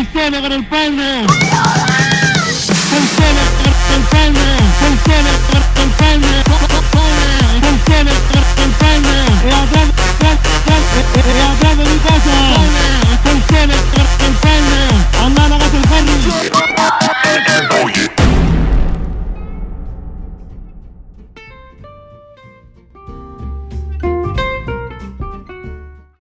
Funciona con el palmo.